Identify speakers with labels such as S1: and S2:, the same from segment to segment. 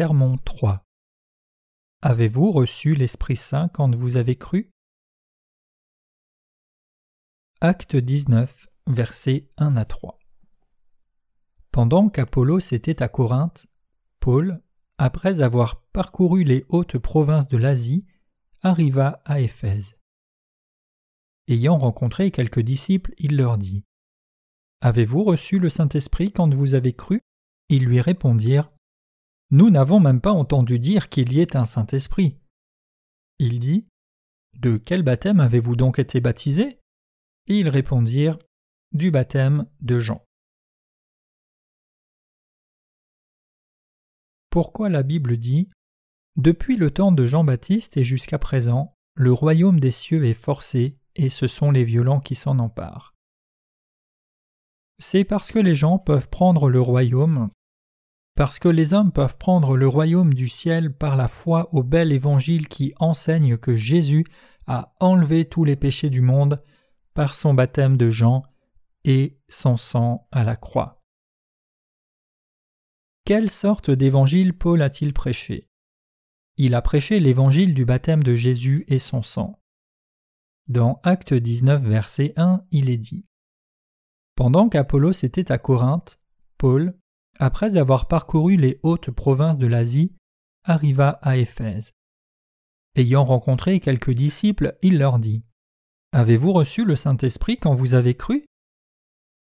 S1: Sermon 3 Avez-vous reçu l'Esprit Saint quand vous avez cru? Acte 19, versets 1 à 3 Pendant qu'Apollos était à Corinthe, Paul, après avoir parcouru les hautes provinces de l'Asie, arriva à Éphèse. Ayant rencontré quelques disciples, il leur dit Avez-vous reçu le Saint-Esprit quand vous avez cru? Ils lui répondirent Nous n'avons même pas entendu dire qu'il y ait un Saint-Esprit. Il dit De quel baptême avez-vous donc été baptisés Et ils répondirent Du baptême de Jean. Pourquoi la Bible dit Depuis le temps de Jean-Baptiste et jusqu'à présent, le royaume des cieux est forcé, et ce sont les violents qui s'en emparent c'est parce que les gens peuvent prendre le royaume, parce que les hommes peuvent prendre le royaume du ciel par la foi au bel évangile qui enseigne que Jésus a enlevé tous les péchés du monde par son baptême de Jean et son sang à la croix. Quelle sorte d'évangile Paul a-t-il prêché? Il a prêché l'évangile du baptême de Jésus et son sang. Dans Acte 19, verset 1, il est dit pendant qu'Apollos était à Corinthe, Paul, après avoir parcouru les hautes provinces de l'Asie, arriva à Éphèse. Ayant rencontré quelques disciples, il leur dit Avez-vous reçu le Saint-Esprit quand vous avez cru?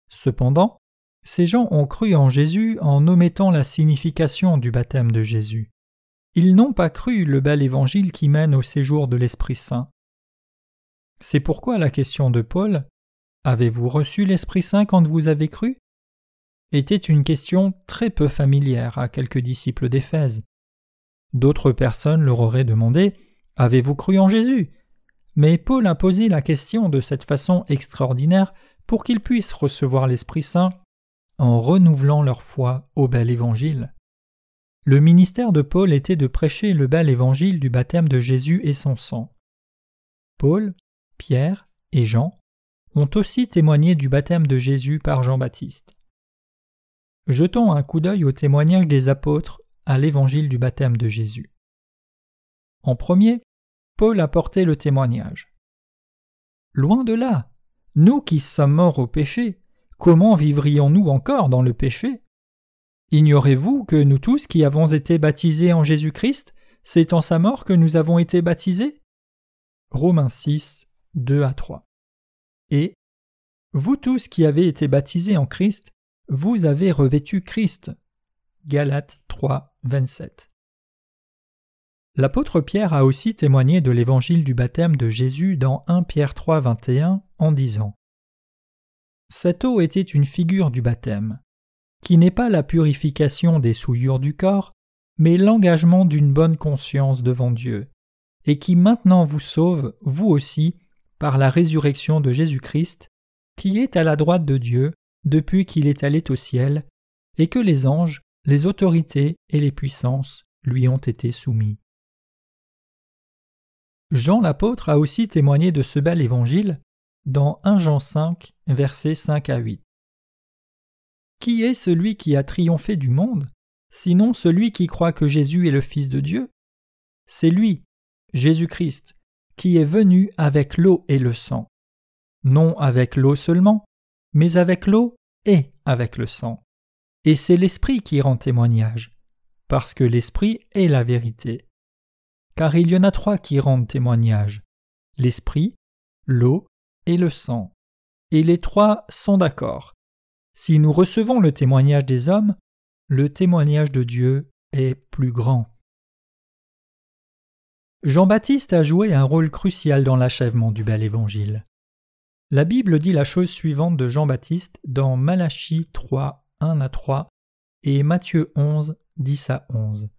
S1: Cependant, ces gens ont cru en Jésus en omettant la signification du baptême de Jésus. Ils n'ont pas cru le bel évangile qui mène au séjour de l'Esprit Saint. C'est pourquoi la question de Paul Avez-vous reçu l'Esprit Saint quand vous avez cru? Était une question très peu familière à quelques disciples d'Éphèse. D'autres personnes leur auraient demandé Avez-vous cru en Jésus? Mais Paul a posé la question de cette façon extraordinaire pour qu'ils puissent recevoir l'Esprit Saint en renouvelant leur foi au bel évangile. Le ministère de Paul était de prêcher le bel évangile du baptême de Jésus et son sang. Paul, Pierre et Jean ont aussi témoigné du baptême de Jésus par Jean-Baptiste. Jetons un coup d'œil au témoignage des apôtres à l'évangile du baptême de Jésus. En premier, Paul a porté le témoignage. Loin de là, nous qui sommes morts au péché, comment vivrions-nous encore dans le péché? Ignorez-vous que nous tous qui avons été baptisés en Jésus-Christ, c'est en sa mort que nous avons été baptisés? Romains 6, 2 à 3. Et Vous tous qui avez été baptisés en Christ, vous avez revêtu Christ. Galates 3, 27. L'apôtre Pierre a aussi témoigné de l'évangile du baptême de Jésus dans 1 Pierre 3, 21 en disant Cette eau était une figure du baptême, qui n'est pas la purification des souillures du corps, mais l'engagement d'une bonne conscience devant Dieu, et qui maintenant vous sauve, vous aussi, par la résurrection de Jésus-Christ, qui est à la droite de Dieu depuis qu'il est allé au ciel, et que les anges, les autorités et les puissances lui ont été soumis. Jean l'apôtre a aussi témoigné de ce bel évangile dans 1 Jean 5, versets 5 à 8. Qui est celui qui a triomphé du monde, sinon celui qui croit que Jésus est le Fils de Dieu? C'est lui, Jésus-Christ, qui est venu avec l'eau et le sang. Non avec l'eau seulement, mais avec l'eau et avec le sang. Et c'est l'Esprit qui rend témoignage, parce que l'Esprit est la vérité. Car il y en a trois qui rendent témoignage l'Esprit, l'eau et le sang. Et les trois sont d'accord. Si nous recevons le témoignage des hommes, le témoignage de Dieu est plus grand. Jean-Baptiste a joué un rôle crucial dans l'achèvement du bel évangile. La Bible dit la chose suivante de Jean-Baptiste dans Malachie 3, 1 à 3 et Matthieu 11, 10 à 11.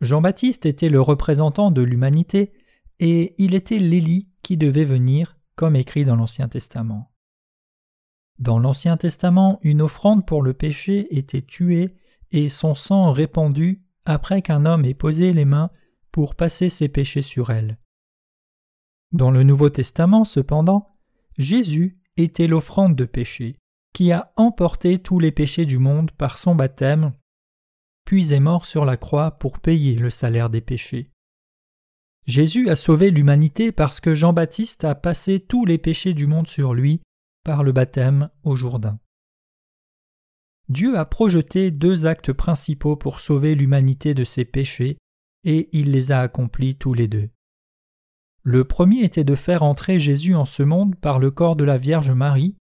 S1: Jean-Baptiste était le représentant de l'humanité et il était l'Élie qui devait venir, comme écrit dans l'Ancien Testament. Dans l'Ancien Testament, une offrande pour le péché était tuée et son sang répandu après qu'un homme ait posé les mains pour passer ses péchés sur elle. Dans le Nouveau Testament, cependant, Jésus était l'offrande de péché, qui a emporté tous les péchés du monde par son baptême, puis est mort sur la croix pour payer le salaire des péchés. Jésus a sauvé l'humanité parce que Jean-Baptiste a passé tous les péchés du monde sur lui par le baptême au Jourdain. Dieu a projeté deux actes principaux pour sauver l'humanité de ses péchés, et il les a accomplis tous les deux. Le premier était de faire entrer Jésus en ce monde par le corps de la Vierge Marie,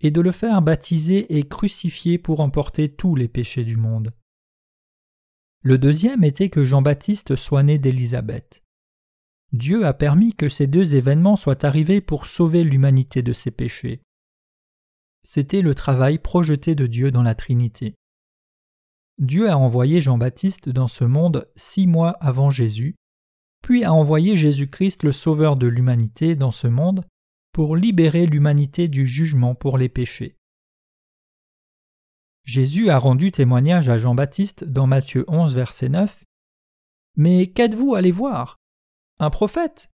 S1: et de le faire baptiser et crucifier pour emporter tous les péchés du monde. Le deuxième était que Jean-Baptiste soit né d'Élisabeth. Dieu a permis que ces deux événements soient arrivés pour sauver l'humanité de ses péchés. C'était le travail projeté de Dieu dans la Trinité. Dieu a envoyé Jean-Baptiste dans ce monde six mois avant Jésus, puis a envoyé Jésus-Christ le Sauveur de l'humanité dans ce monde pour libérer l'humanité du jugement pour les péchés. Jésus a rendu témoignage à Jean-Baptiste dans Matthieu 11, verset 9. Mais qu'êtes-vous allé voir? Un prophète?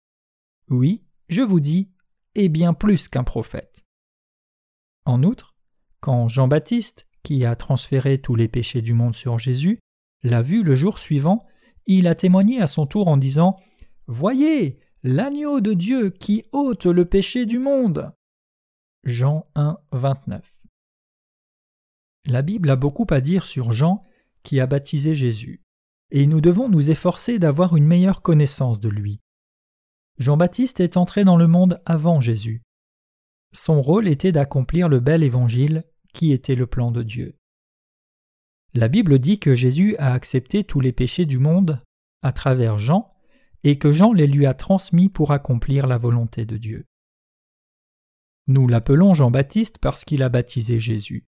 S1: Oui, je vous dis, et bien plus qu'un prophète. En outre, quand Jean-Baptiste, qui a transféré tous les péchés du monde sur Jésus, l'a vu le jour suivant, il a témoigné à son tour en disant Voyez, l'agneau de Dieu qui ôte le péché du monde. Jean 1, 29. La Bible a beaucoup à dire sur Jean qui a baptisé Jésus, et nous devons nous efforcer d'avoir une meilleure connaissance de lui. Jean-Baptiste est entré dans le monde avant Jésus. Son rôle était d'accomplir le bel évangile qui était le plan de Dieu. La Bible dit que Jésus a accepté tous les péchés du monde à travers Jean et que Jean les lui a transmis pour accomplir la volonté de Dieu. Nous l'appelons Jean-Baptiste parce qu'il a baptisé Jésus.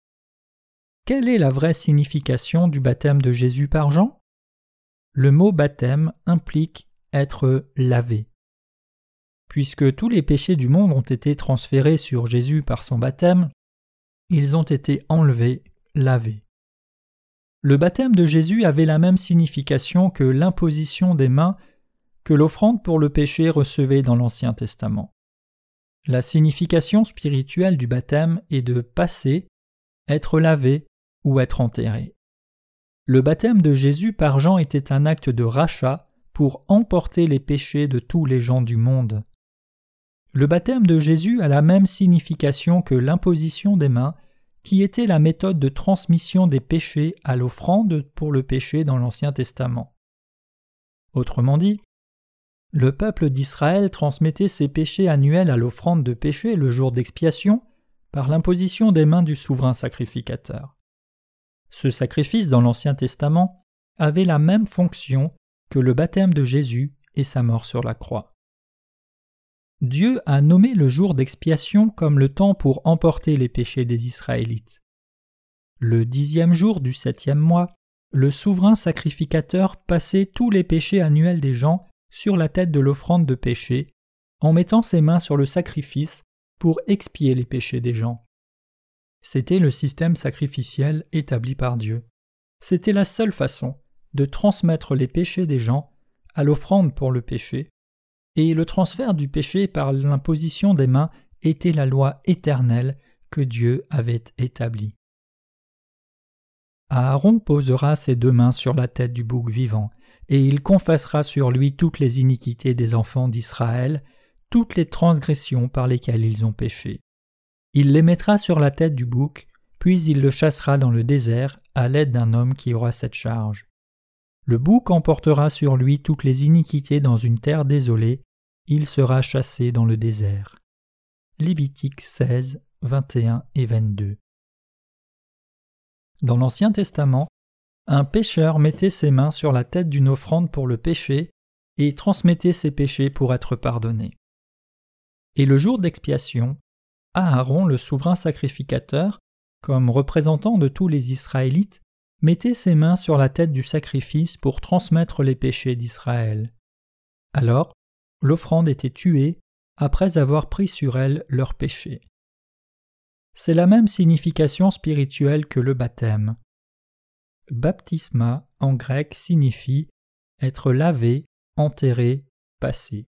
S1: Quelle est la vraie signification du baptême de Jésus par Jean? Le mot baptême implique être lavé. Puisque tous les péchés du monde ont été transférés sur Jésus par son baptême, ils ont été enlevés, lavés. Le baptême de Jésus avait la même signification que l'imposition des mains que l'offrande pour le péché recevait dans l'Ancien Testament. La signification spirituelle du baptême est de passer, être lavé ou être enterré. Le baptême de Jésus par Jean était un acte de rachat pour emporter les péchés de tous les gens du monde. Le baptême de Jésus a la même signification que l'imposition des mains, qui était la méthode de transmission des péchés à l'offrande pour le péché dans l'Ancien Testament. Autrement dit, le peuple d'Israël transmettait ses péchés annuels à l'offrande de péché le jour d'expiation par l'imposition des mains du souverain sacrificateur. Ce sacrifice dans l'Ancien Testament avait la même fonction que le baptême de Jésus et sa mort sur la croix. Dieu a nommé le jour d'expiation comme le temps pour emporter les péchés des Israélites. Le dixième jour du septième mois, le souverain sacrificateur passait tous les péchés annuels des gens sur la tête de l'offrande de péché, en mettant ses mains sur le sacrifice pour expier les péchés des gens. C'était le système sacrificiel établi par Dieu. C'était la seule façon de transmettre les péchés des gens à l'offrande pour le péché, et le transfert du péché par l'imposition des mains était la loi éternelle que Dieu avait établie. Aaron posera ses deux mains sur la tête du bouc vivant, et il confessera sur lui toutes les iniquités des enfants d'Israël, toutes les transgressions par lesquelles ils ont péché. Il les mettra sur la tête du bouc, puis il le chassera dans le désert à l'aide d'un homme qui aura cette charge. Le bouc emportera sur lui toutes les iniquités dans une terre désolée, il sera chassé dans le désert. Lévitique 16, 21 et 22. Dans l'Ancien Testament, un pécheur mettait ses mains sur la tête d'une offrande pour le péché et transmettait ses péchés pour être pardonné. Et le jour d'expiation, Aaron, le souverain sacrificateur, comme représentant de tous les Israélites, mettait ses mains sur la tête du sacrifice pour transmettre les péchés d'Israël. Alors, l'offrande était tuée après avoir pris sur elle leurs péchés. C'est la même signification spirituelle que le baptême. Baptisma en grec signifie être lavé, enterré, passé.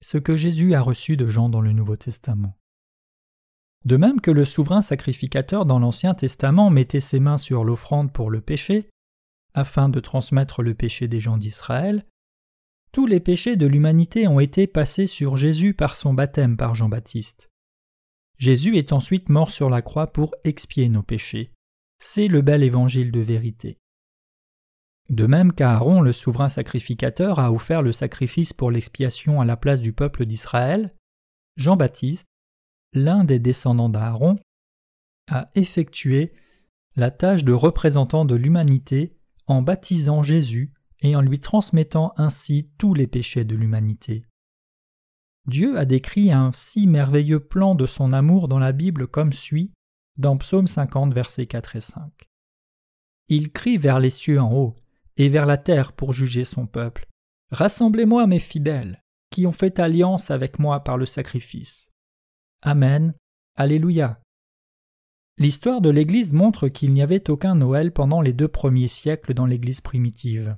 S1: Ce que Jésus a reçu de Jean dans le Nouveau Testament. De même que le souverain sacrificateur dans l'Ancien Testament mettait ses mains sur l'offrande pour le péché, afin de transmettre le péché des gens d'Israël, tous les péchés de l'humanité ont été passés sur Jésus par son baptême par Jean-Baptiste. Jésus est ensuite mort sur la croix pour expier nos péchés. C'est le bel évangile de vérité. De même qu'Aaron, le souverain sacrificateur, a offert le sacrifice pour l'expiation à la place du peuple d'Israël, Jean-Baptiste, l'un des descendants d'Aaron, a effectué la tâche de représentant de l'humanité en baptisant Jésus et en lui transmettant ainsi tous les péchés de l'humanité. Dieu a décrit un si merveilleux plan de son amour dans la Bible comme suit dans Psaume 50 versets 4 et 5. Il crie vers les cieux en haut et vers la terre pour juger son peuple. Rassemblez-moi mes fidèles, qui ont fait alliance avec moi par le sacrifice. Amen. Alléluia. L'histoire de l'Église montre qu'il n'y avait aucun Noël pendant les deux premiers siècles dans l'Église primitive.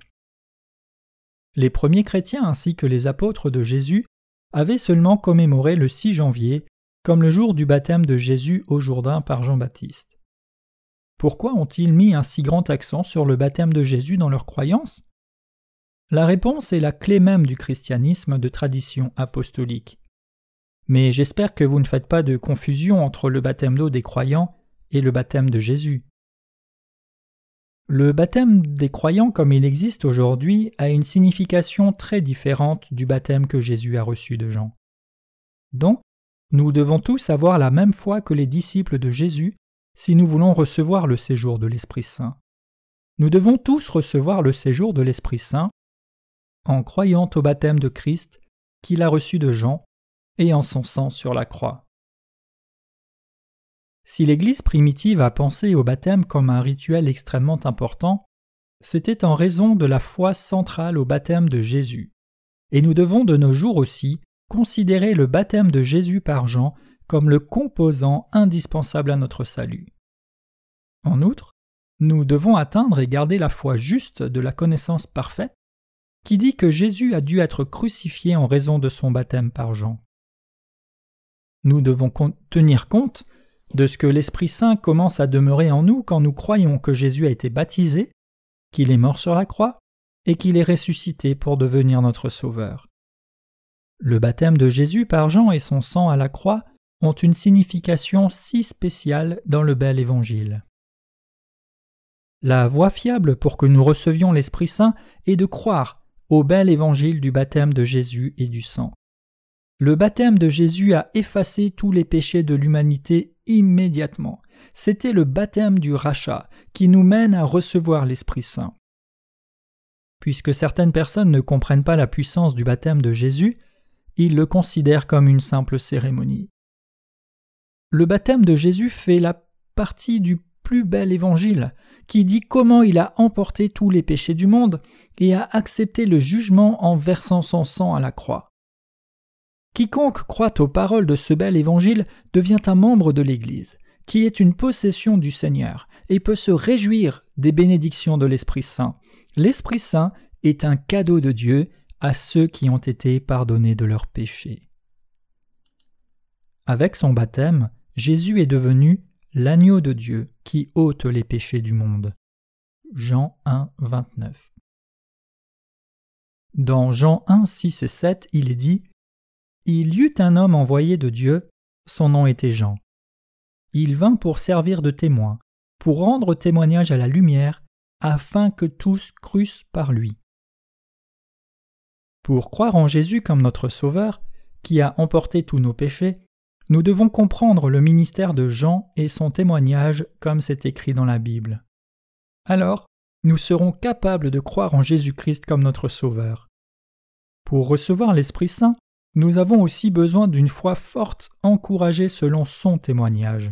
S1: Les premiers chrétiens ainsi que les apôtres de Jésus avaient seulement commémoré le 6 janvier comme le jour du baptême de Jésus au Jourdain par Jean-Baptiste. Pourquoi ont-ils mis un si grand accent sur le baptême de Jésus dans leur croyance La réponse est la clé même du christianisme de tradition apostolique. Mais j'espère que vous ne faites pas de confusion entre le baptême d'eau des croyants et le baptême de Jésus. Le baptême des croyants comme il existe aujourd'hui a une signification très différente du baptême que Jésus a reçu de Jean. Donc, nous devons tous avoir la même foi que les disciples de Jésus si nous voulons recevoir le séjour de l'Esprit Saint. Nous devons tous recevoir le séjour de l'Esprit Saint en croyant au baptême de Christ qu'il a reçu de Jean et en son sang sur la croix. Si l'Église primitive a pensé au baptême comme un rituel extrêmement important, c'était en raison de la foi centrale au baptême de Jésus. Et nous devons de nos jours aussi considérer le baptême de Jésus par Jean comme le composant indispensable à notre salut. En outre, nous devons atteindre et garder la foi juste de la connaissance parfaite qui dit que Jésus a dû être crucifié en raison de son baptême par Jean. Nous devons tenir compte de ce que l'Esprit Saint commence à demeurer en nous quand nous croyons que Jésus a été baptisé, qu'il est mort sur la croix et qu'il est ressuscité pour devenir notre Sauveur. Le baptême de Jésus par Jean et son sang à la croix ont une signification si spéciale dans le bel évangile. La voie fiable pour que nous recevions l'Esprit Saint est de croire au bel évangile du baptême de Jésus et du sang. Le baptême de Jésus a effacé tous les péchés de l'humanité immédiatement. C'était le baptême du rachat qui nous mène à recevoir l'Esprit Saint. Puisque certaines personnes ne comprennent pas la puissance du baptême de Jésus, ils le considèrent comme une simple cérémonie le baptême de Jésus fait la partie du plus bel évangile, qui dit comment il a emporté tous les péchés du monde et a accepté le jugement en versant son sang à la croix. Quiconque croit aux paroles de ce bel évangile devient un membre de l'Église, qui est une possession du Seigneur, et peut se réjouir des bénédictions de l'Esprit Saint. L'Esprit Saint est un cadeau de Dieu à ceux qui ont été pardonnés de leurs péchés. Avec son baptême, Jésus est devenu l'agneau de Dieu qui ôte les péchés du monde. Jean 1, 29. Dans Jean 1, 6 et 7, il est dit Il y eut un homme envoyé de Dieu, son nom était Jean. Il vint pour servir de témoin, pour rendre témoignage à la lumière, afin que tous crussent par lui. Pour croire en Jésus comme notre Sauveur, qui a emporté tous nos péchés, nous devons comprendre le ministère de Jean et son témoignage comme c'est écrit dans la Bible. Alors, nous serons capables de croire en Jésus-Christ comme notre Sauveur. Pour recevoir l'Esprit Saint, nous avons aussi besoin d'une foi forte encouragée selon son témoignage.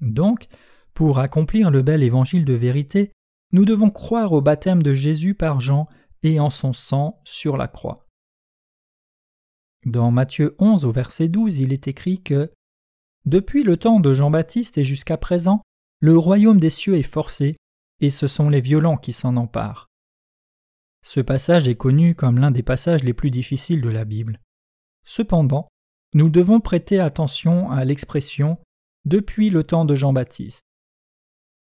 S1: Donc, pour accomplir le bel évangile de vérité, nous devons croire au baptême de Jésus par Jean et en son sang sur la croix. Dans Matthieu 11 au verset 12, il est écrit que Depuis le temps de Jean-Baptiste et jusqu'à présent, le royaume des cieux est forcé, et ce sont les violents qui s'en emparent. Ce passage est connu comme l'un des passages les plus difficiles de la Bible. Cependant, nous devons prêter attention à l'expression depuis le temps de Jean-Baptiste.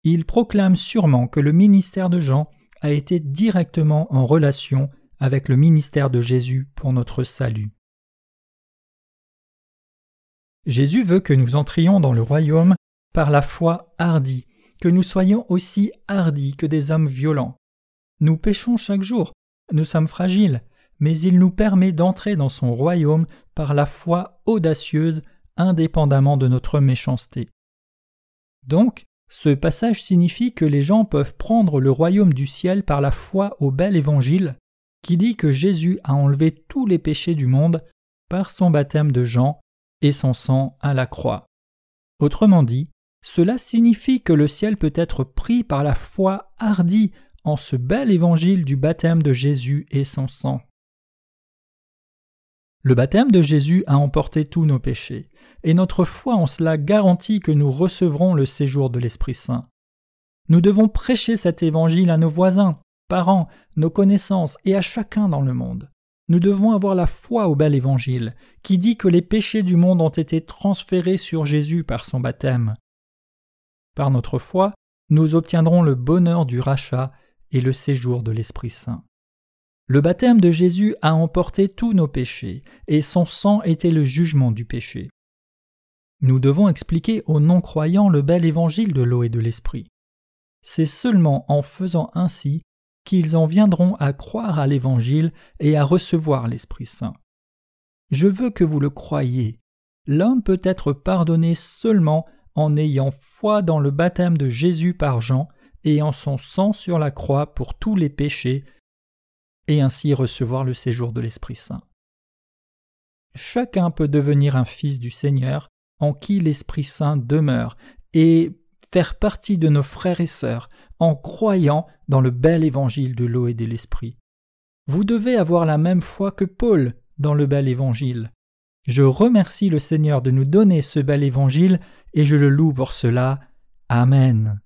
S1: Il proclame sûrement que le ministère de Jean a été directement en relation avec le ministère de Jésus pour notre salut. Jésus veut que nous entrions dans le royaume par la foi hardie, que nous soyons aussi hardis que des hommes violents. Nous péchons chaque jour, nous sommes fragiles, mais il nous permet d'entrer dans son royaume par la foi audacieuse, indépendamment de notre méchanceté. Donc, ce passage signifie que les gens peuvent prendre le royaume du ciel par la foi au bel évangile, qui dit que Jésus a enlevé tous les péchés du monde par son baptême de Jean et son sang à la croix. Autrement dit, cela signifie que le ciel peut être pris par la foi hardie en ce bel évangile du baptême de Jésus et son sang. Le baptême de Jésus a emporté tous nos péchés, et notre foi en cela garantit que nous recevrons le séjour de l'Esprit Saint. Nous devons prêcher cet évangile à nos voisins, parents, nos connaissances et à chacun dans le monde. Nous devons avoir la foi au bel évangile, qui dit que les péchés du monde ont été transférés sur Jésus par son baptême. Par notre foi, nous obtiendrons le bonheur du rachat et le séjour de l'Esprit Saint. Le baptême de Jésus a emporté tous nos péchés, et son sang était le jugement du péché. Nous devons expliquer aux non-croyants le bel évangile de l'eau et de l'esprit. C'est seulement en faisant ainsi qu'ils en viendront à croire à l'évangile et à recevoir l'Esprit Saint. Je veux que vous le croyiez. L'homme peut être pardonné seulement en ayant foi dans le baptême de Jésus par Jean et en son sang sur la croix pour tous les péchés et ainsi recevoir le séjour de l'Esprit Saint. Chacun peut devenir un fils du Seigneur en qui l'Esprit Saint demeure et faire partie de nos frères et sœurs en croyant dans le bel évangile de l'eau et de l'Esprit. Vous devez avoir la même foi que Paul dans le bel évangile. Je remercie le Seigneur de nous donner ce bel évangile et je le loue pour cela. Amen.